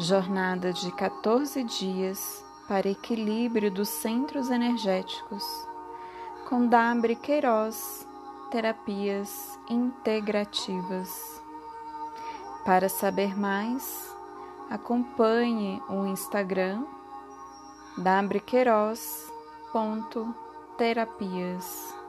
Jornada de 14 dias para equilíbrio dos centros energéticos, com Dabre Queiroz, Terapias Integrativas. Para saber mais, acompanhe o Instagram dabrequeiroz.terapias.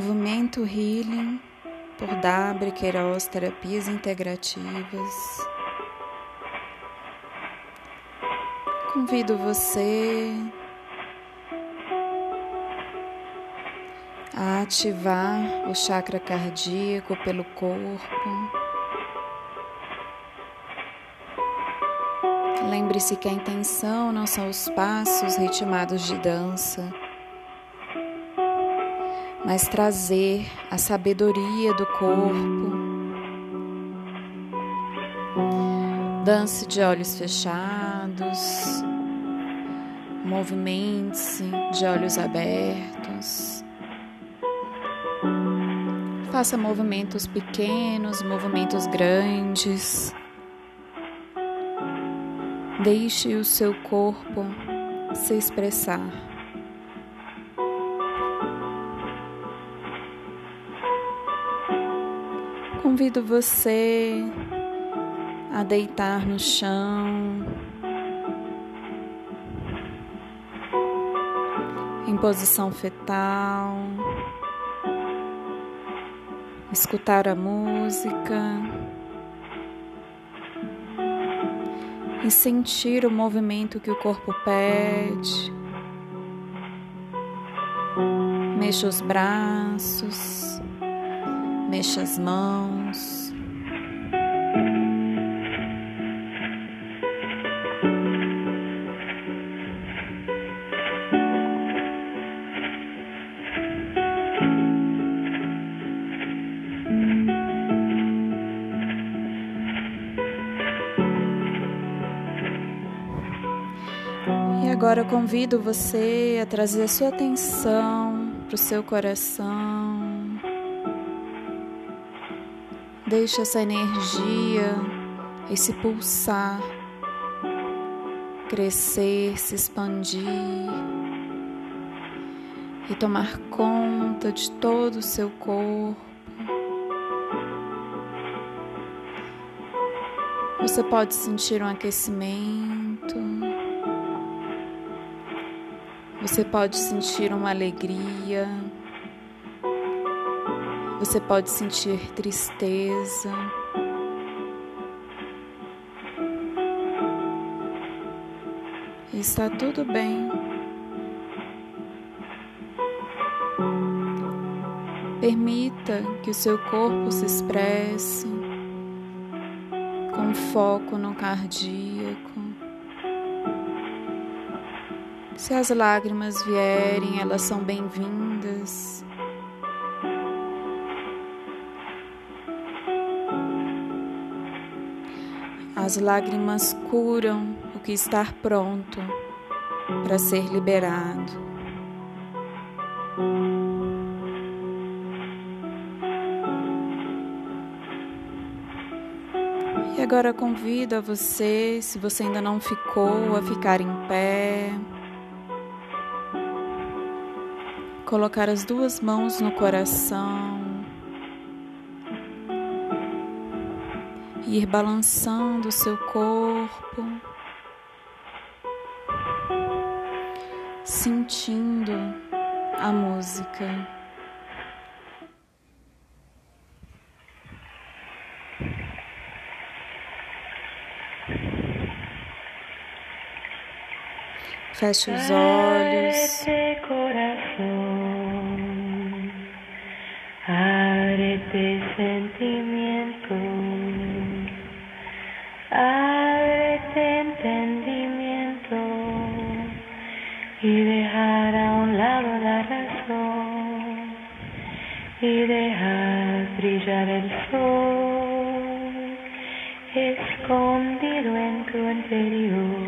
Movimento Healing por Dabre Queiroz Terapias Integrativas. Convido você a ativar o chakra cardíaco pelo corpo. Lembre-se que a intenção não são os passos ritmados de dança mas trazer a sabedoria do corpo. Dance de olhos fechados, movimente-se de olhos abertos. Faça movimentos pequenos, movimentos grandes. Deixe o seu corpo se expressar. Convido você a deitar no chão, em posição fetal, escutar a música e sentir o movimento que o corpo pede. Mexa os braços. Mexa as mãos. E agora eu convido você a trazer a sua atenção para o seu coração. Deixa essa energia, esse pulsar, crescer, se expandir e tomar conta de todo o seu corpo. Você pode sentir um aquecimento, você pode sentir uma alegria. Você pode sentir tristeza. Está tudo bem. Permita que o seu corpo se expresse com foco no cardíaco. Se as lágrimas vierem, elas são bem-vindas. As lágrimas curam o que está pronto para ser liberado. E agora convido a você, se você ainda não ficou, a ficar em pé. Colocar as duas mãos no coração. Ir balançando o seu corpo, sentindo a música. Feche os olhos. Abre sentimiento. Y dejar a un lado la razón y dejar brillar el sol escondido en tu interior.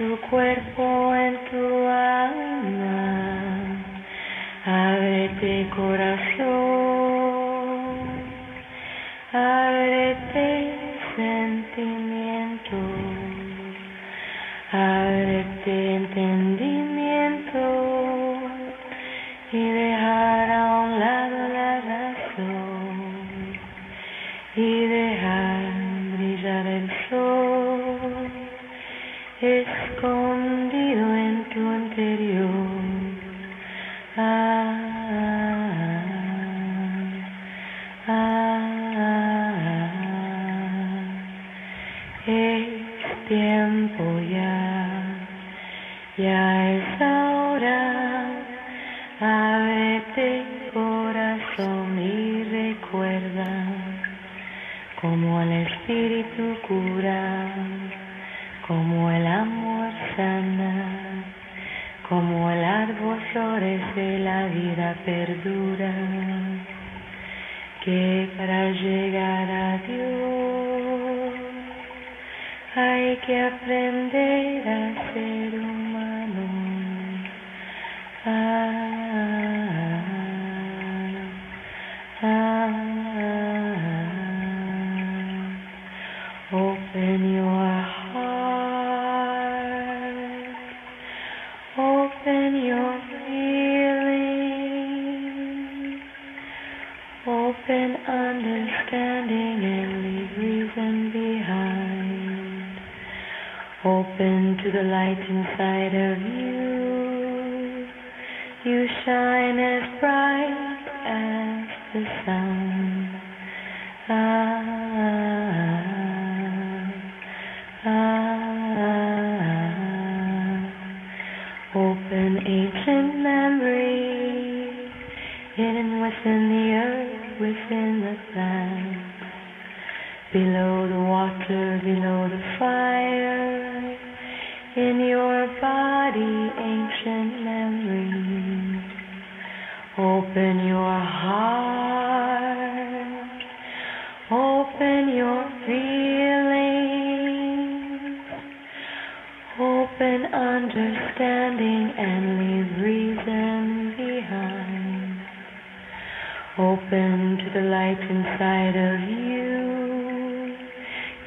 Tu cuerpo, en tu alma. Ábrete corazón, ábrete sentimiento, ábrete entendimiento Ábrete corazón y recuerda como el espíritu cura, como el amor sana, como el árbol florece la vida perdura, que para llegar a Dios hay que aprender Open to the light inside of you. You shine as bright as the sun. Ah, ancient memories. Open your heart, open your feelings, open understanding and leave reason behind. Open to the light inside of you.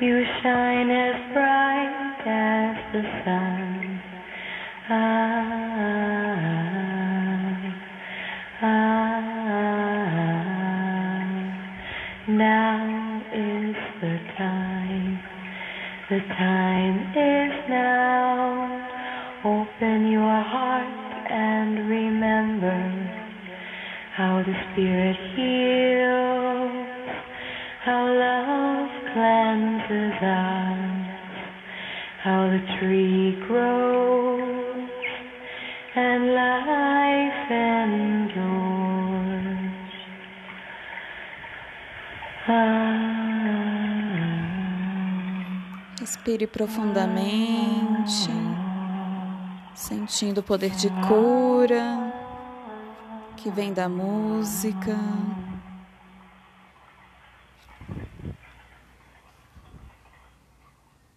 You shine as bright as the sun. Ah, now is the time. The time is now. Open your heart and remember how the Spirit heals, how love cleanses us, how the tree grows and life endures. Respire profundamente, sentindo o poder de cura que vem da música.